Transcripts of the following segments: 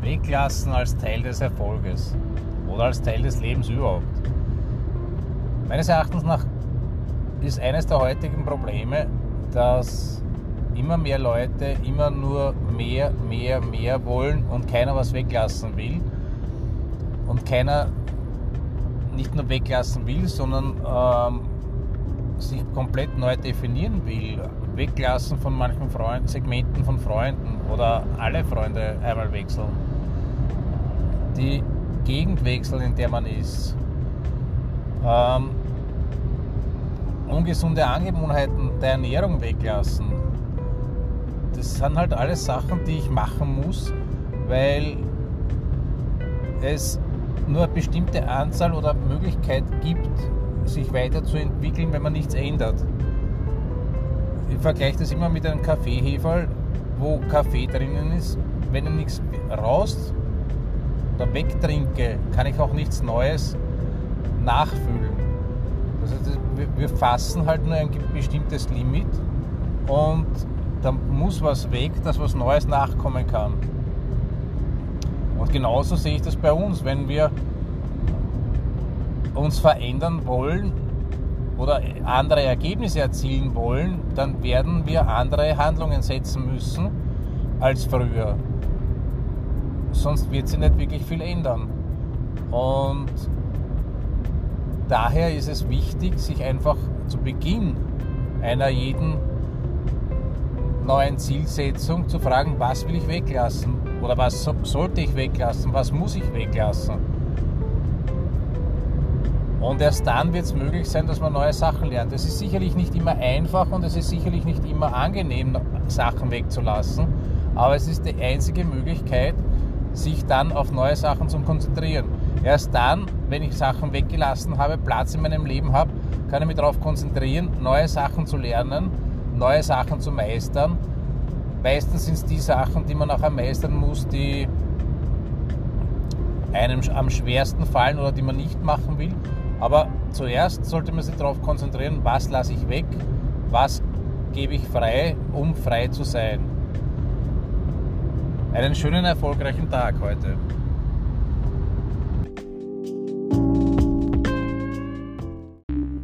weglassen als Teil des Erfolges oder als Teil des Lebens überhaupt. Meines Erachtens nach ist eines der heutigen Probleme, dass immer mehr Leute immer nur mehr, mehr, mehr wollen und keiner was weglassen will. Und keiner nicht nur weglassen will, sondern ähm, sich komplett neu definieren will. Weglassen von manchen Freund, Segmenten von Freunden oder alle Freunde einmal wechseln. Die Gegend wechseln, in der man ist. Ähm, ungesunde Angewohnheiten der Ernährung weglassen. Das sind halt alles Sachen, die ich machen muss, weil es nur eine bestimmte Anzahl oder Möglichkeit gibt, sich weiterzuentwickeln, wenn man nichts ändert. Ich vergleiche das immer mit einem Kaffeeheferl, wo Kaffee drinnen ist. Wenn ich nichts raus oder wegtrinke, kann ich auch nichts Neues nachfüllen. Also das, wir fassen halt nur ein bestimmtes Limit und da muss was weg, dass was Neues nachkommen kann. Und genauso sehe ich das bei uns, wenn wir uns verändern wollen oder andere Ergebnisse erzielen wollen, dann werden wir andere Handlungen setzen müssen als früher. Sonst wird sich nicht wirklich viel ändern. Und daher ist es wichtig, sich einfach zu Beginn einer jeden neuen Zielsetzung zu fragen, was will ich weglassen oder was sollte ich weglassen, was muss ich weglassen. Und erst dann wird es möglich sein, dass man neue Sachen lernt. Es ist sicherlich nicht immer einfach und es ist sicherlich nicht immer angenehm, Sachen wegzulassen, aber es ist die einzige Möglichkeit, sich dann auf neue Sachen zu konzentrieren. Erst dann, wenn ich Sachen weggelassen habe, Platz in meinem Leben habe, kann ich mich darauf konzentrieren, neue Sachen zu lernen, neue Sachen zu meistern. Meistens sind es die Sachen, die man auch meistern muss, die einem am schwersten fallen oder die man nicht machen will. Aber zuerst sollte man sich darauf konzentrieren, was lasse ich weg, was gebe ich frei, um frei zu sein. Einen schönen, erfolgreichen Tag heute.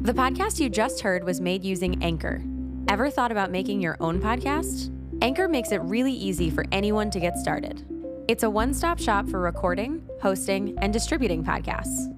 The podcast you just heard was made using Anchor. Ever thought about making your own podcast? Anchor makes it really easy for anyone to get started. It's a one stop shop for recording, hosting, and distributing podcasts.